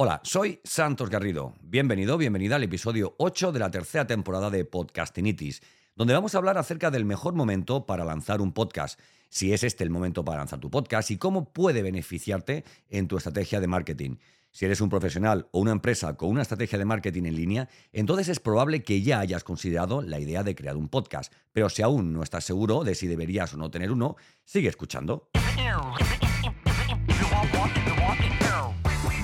Hola, soy Santos Garrido. Bienvenido, bienvenida al episodio 8 de la tercera temporada de Podcastinitis, donde vamos a hablar acerca del mejor momento para lanzar un podcast, si es este el momento para lanzar tu podcast y cómo puede beneficiarte en tu estrategia de marketing. Si eres un profesional o una empresa con una estrategia de marketing en línea, entonces es probable que ya hayas considerado la idea de crear un podcast. Pero si aún no estás seguro de si deberías o no tener uno, sigue escuchando.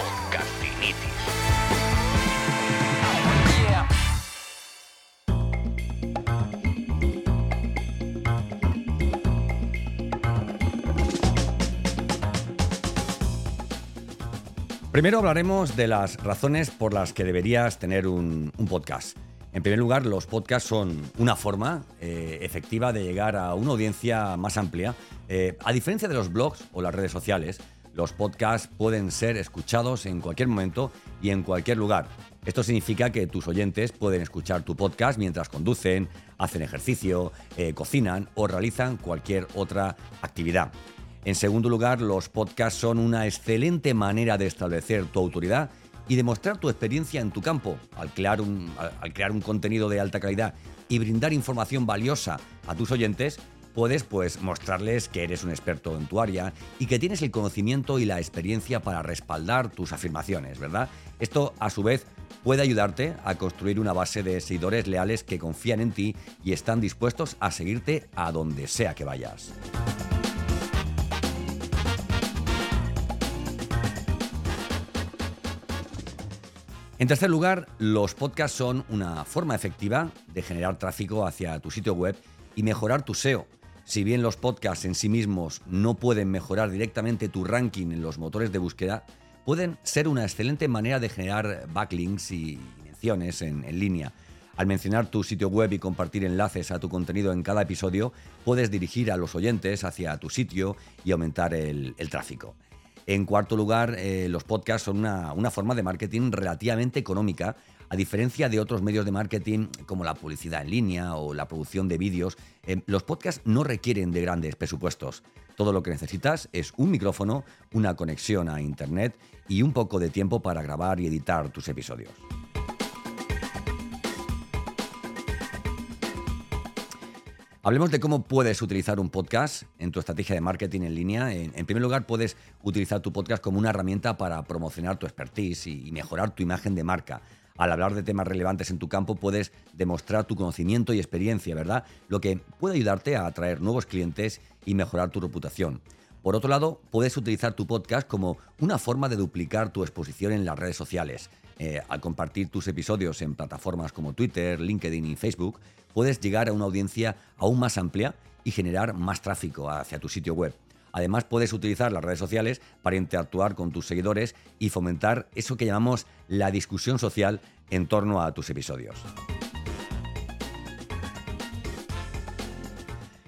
Podcastinitis. Primero hablaremos de las razones por las que deberías tener un, podcast. En primer lugar, los podcasts son una forma eh, efectiva de llegar a una audiencia más amplia. Eh, a diferencia de los blogs o las redes sociales, los podcasts pueden ser escuchados en cualquier momento y en cualquier lugar. Esto significa que tus oyentes pueden escuchar tu podcast mientras conducen, hacen ejercicio, eh, cocinan o realizan cualquier otra actividad. En segundo lugar, los podcasts son una excelente manera de establecer tu autoridad y demostrar tu experiencia en tu campo. Al crear un, al crear un contenido de alta calidad y brindar información valiosa a tus oyentes, puedes pues mostrarles que eres un experto en tu área y que tienes el conocimiento y la experiencia para respaldar tus afirmaciones, ¿verdad? Esto a su vez puede ayudarte a construir una base de seguidores leales que confían en ti y están dispuestos a seguirte a donde sea que vayas. En tercer lugar, los podcasts son una forma efectiva de generar tráfico hacia tu sitio web y mejorar tu SEO. Si bien los podcasts en sí mismos no pueden mejorar directamente tu ranking en los motores de búsqueda, pueden ser una excelente manera de generar backlinks y menciones en, línea. Al mencionar tu sitio web y compartir enlaces a tu contenido en cada episodio, puedes dirigir a los oyentes hacia tu sitio y aumentar el, tráfico. En cuarto lugar, eh, los podcasts son una, forma de marketing relativamente económica a diferencia de otros medios de marketing como la publicidad en línea o la producción de vídeos, eh, los podcasts no requieren de grandes presupuestos. Todo lo que necesitas es un micrófono, una conexión a Internet y un poco de tiempo para grabar y editar tus episodios. Hablemos de cómo puedes utilizar un podcast en tu estrategia de marketing en línea. En, primer lugar, puedes utilizar tu podcast como una herramienta para promocionar tu expertise y mejorar tu imagen de marca al hablar de temas relevantes en tu campo puedes demostrar tu conocimiento y experiencia, ¿verdad? Lo que puede ayudarte a atraer nuevos clientes y mejorar tu reputación. Por otro lado, puedes utilizar tu podcast como una forma de duplicar tu exposición en las redes sociales. Eh, al compartir tus episodios en plataformas como Twitter, LinkedIn y Facebook, puedes llegar a una audiencia aún más amplia y generar más tráfico hacia tu sitio web. Además, puedes utilizar las redes sociales para interactuar con tus seguidores y fomentar eso que llamamos la discusión social en torno a tus episodios.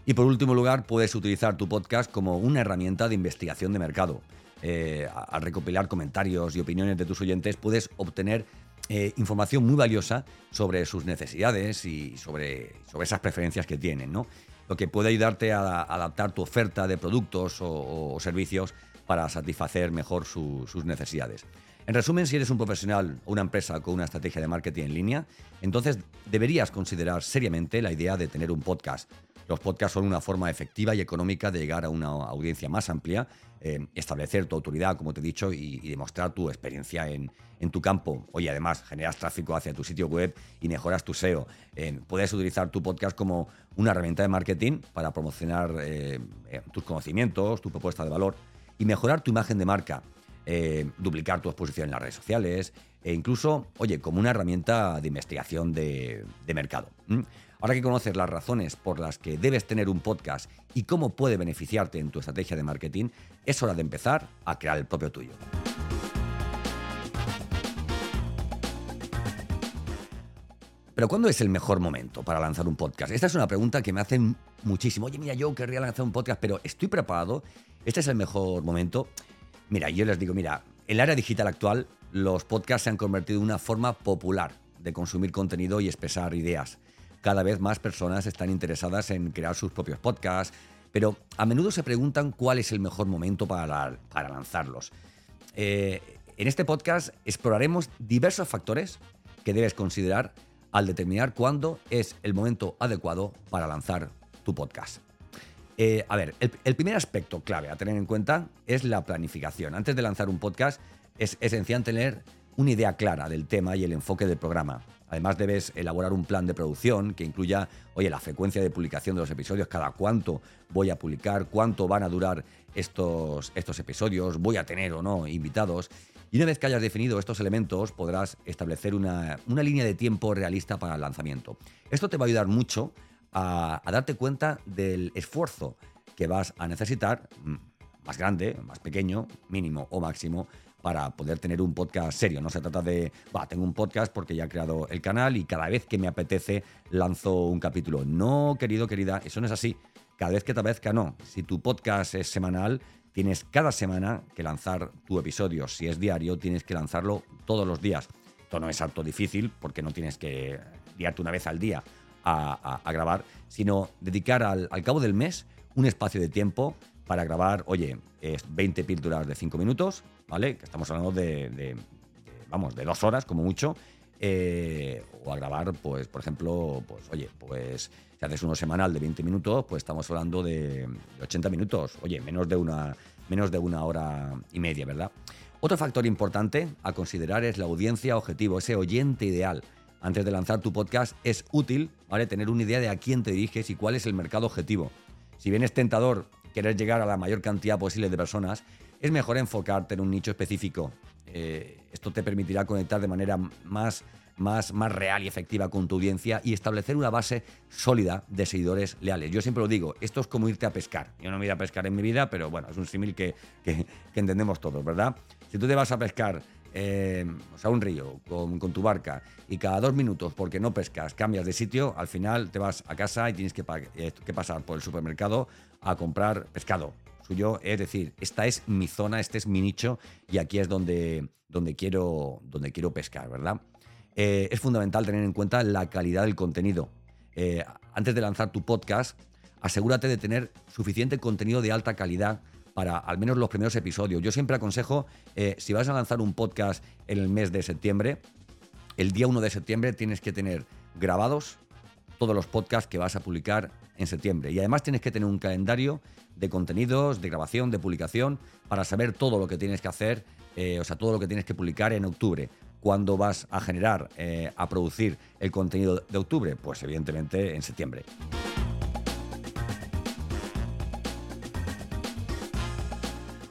Y por último lugar, puedes utilizar tu podcast como una herramienta de investigación de mercado. Eh, al recopilar comentarios y opiniones de tus oyentes, puedes obtener eh, información muy valiosa sobre sus necesidades y sobre, sobre esas preferencias que tienen, ¿no? lo que puede ayudarte a, adaptar tu oferta de productos o, servicios para satisfacer mejor sus necesidades. En resumen, si eres un profesional o una empresa con una estrategia de marketing en línea, entonces deberías considerar seriamente la idea de tener un podcast. Los podcasts son una forma efectiva y económica de llegar a una audiencia más amplia, eh, establecer tu autoridad, como te he dicho, y, demostrar tu experiencia en, tu campo. Oye, además, generas tráfico hacia tu sitio web y mejoras tu SEO. Eh, puedes utilizar tu podcast como una herramienta de marketing para promocionar eh, tus conocimientos, tu propuesta de valor y mejorar tu imagen de marca. duplicar tu exposición en las redes sociales e incluso, oye, como una herramienta de investigación de, mercado. Ahora que conoces las razones por las que debes tener un podcast y cómo puede beneficiarte en tu estrategia de marketing, es hora de empezar a crear el propio tuyo. Pero ¿cuándo es el mejor momento para lanzar un podcast? Esta es una pregunta que me hacen muchísimo. Oye, mira, yo querría lanzar un podcast, pero ¿estoy preparado? ¿Este es el mejor momento? Mira, yo les digo, mira, en el área digital actual, los podcasts se han convertido en una forma popular de consumir contenido y expresar ideas. Cada vez más personas están interesadas en crear sus propios podcasts, pero a menudo se preguntan cuál es el mejor momento para, para lanzarlos. Eh, en este podcast exploraremos diversos factores que debes considerar al determinar cuándo es el momento adecuado para lanzar tu podcast. Eh, a ver, el, primer aspecto clave a tener en cuenta es la planificación. Antes de lanzar un podcast es esencial tener una idea clara del tema y el enfoque del programa. Además debes elaborar un plan de producción que incluya, oye, la frecuencia de publicación de los episodios, cada cuánto voy a publicar, cuánto van a durar estos, estos episodios, voy a tener o no invitados y una vez que hayas definido estos elementos, podrás establecer una, línea de tiempo realista para el lanzamiento. Esto te va a ayudar mucho a, darte cuenta del esfuerzo que vas a necesitar, mm, más grande, más pequeño, mínimo o máximo, para poder tener un podcast serio. No se trata de, va, tengo un podcast porque ya he creado el canal y cada vez que me apetece lanzo un capítulo. No, querido, querida, eso no es así. Cada vez que te apetezca, no. Si tu podcast es semanal, Tienes cada semana que lanzar tu episodio. Si es diario, tienes que lanzarlo todos los días. Esto no es harto difícil porque no tienes que guiarte una vez al día a, grabar, sino dedicar al, cabo del mes un espacio de tiempo para grabar, oye, es 20 píldoras de 5 minutos, ¿vale? Que estamos hablando de, vamos, de dos horas como mucho. Eh, o a grabar, pues, por ejemplo, pues, oye, pues si haces uno semanal de 20 minutos, pues estamos hablando de 80 minutos. Oye, menos de una, menos de una hora y media, ¿verdad? Otro factor importante a considerar es la audiencia objetivo, ese oyente ideal. Antes de lanzar tu podcast es útil ¿vale? tener una idea de a quién te diriges y cuál es el mercado objetivo. Si bien es tentador querer llegar a la mayor cantidad posible de personas, es mejor enfocarte en un nicho específico. Eh, esto te permitirá conectar de manera más más, más real y efectiva con tu audiencia y establecer una base sólida de seguidores leales. Yo siempre lo digo, esto es como irte a pescar. Yo no me voy a pescar en mi vida, pero bueno, es un símil que, entendemos todos, ¿verdad? Si tú te vas a pescar eh, o sea, un río con, tu barca y cada dos minutos, porque no pescas, cambias de sitio, al final te vas a casa y tienes que, eh, que pasar por el supermercado a comprar pescado. Suyo, es decir, esta es mi zona, este es mi nicho y aquí es donde, quiero, donde quiero pescar, ¿verdad? Eh, es fundamental tener en cuenta la calidad del contenido. Antes de lanzar tu podcast, asegúrate de tener suficiente contenido de alta calidad para al menos los primeros episodios. Yo siempre aconsejo, eh, si vas a lanzar un podcast en el mes de septiembre, el día 1 de septiembre tienes que tener grabados todos los podcasts que vas a publicar en septiembre. Y además tienes que tener un calendario de contenidos, de grabación, de publicación, para saber todo lo que tienes que hacer, o sea, todo lo que tienes que publicar en octubre ¿Cuándo vas a generar, eh, a producir el contenido de octubre? Pues evidentemente en septiembre.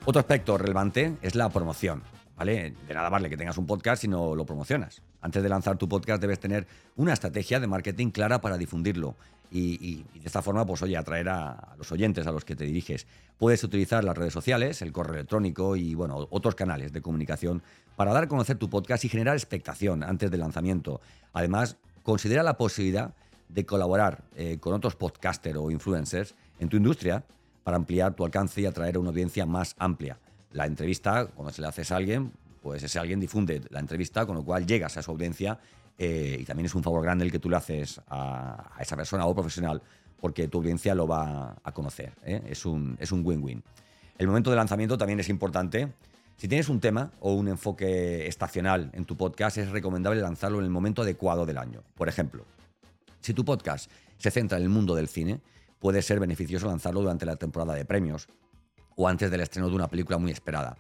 Otro aspecto relevante es la promoción. ¿Vale? De nada vale que tengas un podcast si no lo promocionas. Antes de lanzar tu podcast debes tener una estrategia de marketing clara para difundirlo y, de esta forma, pues oye, atraer a, los oyentes a los que te diriges. Puedes utilizar las redes sociales, el correo electrónico y bueno, otros canales de comunicación para dar a conocer tu podcast y generar expectación antes del lanzamiento. Además, considera la posibilidad de colaborar eh, con otros podcasters o influencers en tu industria para ampliar tu alcance y atraer a una audiencia más amplia. La entrevista, cuando se le haces a alguien, pues ese alguien difunde la entrevista, con lo cual llegas a su audiencia eh, y también es un favor grande el que tú le haces a, esa persona o profesional porque tu audiencia lo va a conocer. ¿eh? Es un win-win. el momento de lanzamiento también es importante. Si tienes un tema o un enfoque estacional en tu podcast, es recomendable lanzarlo en el momento adecuado del año. Por ejemplo, si tu podcast se centra en el mundo del cine, puede ser beneficioso lanzarlo durante la temporada de premios o antes del estreno de una película muy esperada.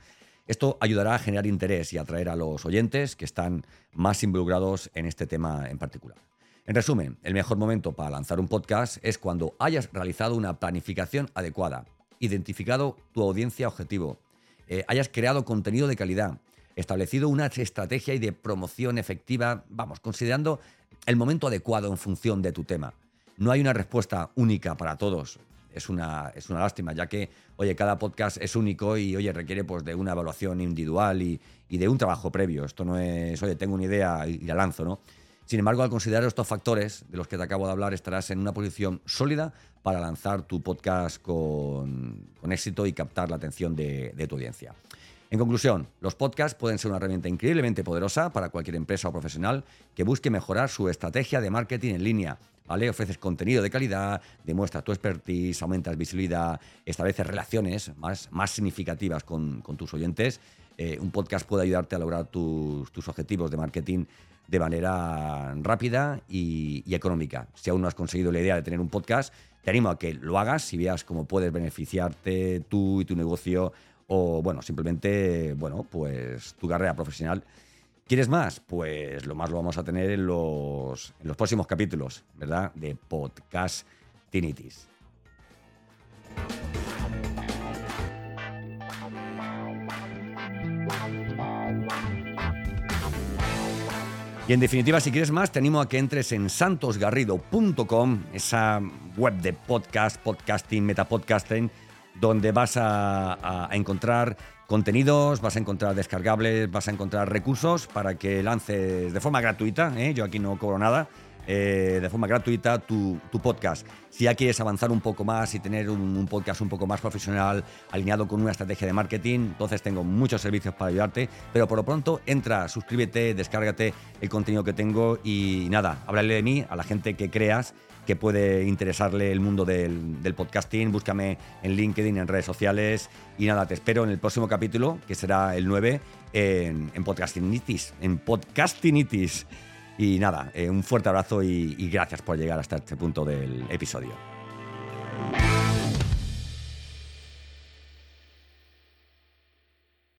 Esto ayudará a generar interés y atraer a los oyentes que están más involucrados en este tema en particular. En resumen, el mejor momento para lanzar un podcast es cuando hayas realizado una planificación adecuada, identificado tu audiencia objetivo, eh, hayas creado contenido de calidad, establecido una estrategia y de promoción efectiva, vamos, considerando el momento adecuado en función de tu tema. No hay una respuesta única para todos. Es una, es una lástima, ya que, oye, cada podcast es único y, oye, requiere pues de una evaluación individual y, y de un trabajo previo. Esto no es, oye, tengo una idea y la lanzo, ¿no? Sin embargo, al considerar estos factores de los que te acabo de hablar, estarás en una posición sólida para lanzar tu podcast con, éxito y captar la atención de, tu audiencia. En conclusión, los podcasts pueden ser una herramienta increíblemente poderosa para cualquier empresa o profesional que busque mejorar su estrategia de marketing en línea. ¿Vale? Ofreces contenido de calidad, demuestras tu expertise, aumentas visibilidad, estableces relaciones más, más significativas con, tus oyentes. Eh, un podcast puede ayudarte a lograr tus, tus objetivos de marketing de manera rápida y, económica. Si aún no has conseguido la idea de tener un podcast, te animo a que lo hagas y veas cómo puedes beneficiarte tú y tu negocio o, bueno, simplemente, bueno, pues tu carrera profesional. ¿Quieres más? Pues lo más lo vamos a tener en los, próximos capítulos, ¿verdad? De Podcast Tinitis. Y en definitiva, si quieres más, te animo a que entres en santosgarrido.com, esa web de podcast, podcasting, metapodcasting, donde vas a, encontrar contenidos, vas a encontrar descargables, vas a encontrar recursos para que lances de forma gratuita. ¿eh? Yo aquí no cobro nada eh, de forma gratuita tu, podcast. Si ya quieres avanzar un poco más y tener un, podcast un poco más profesional, alineado con una estrategia de marketing, entonces tengo muchos servicios para ayudarte. Pero por lo pronto, entra, suscríbete, descárgate el contenido que tengo y nada, háblale de mí a la gente que creas que puede interesarle el mundo del, podcasting. Búscame en LinkedIn, en redes sociales. Y nada, te espero en el próximo capítulo, que será el 9, en, en. En Podcastinitis. Y nada, eh, un fuerte abrazo y gracias por llegar hasta este punto del episodio.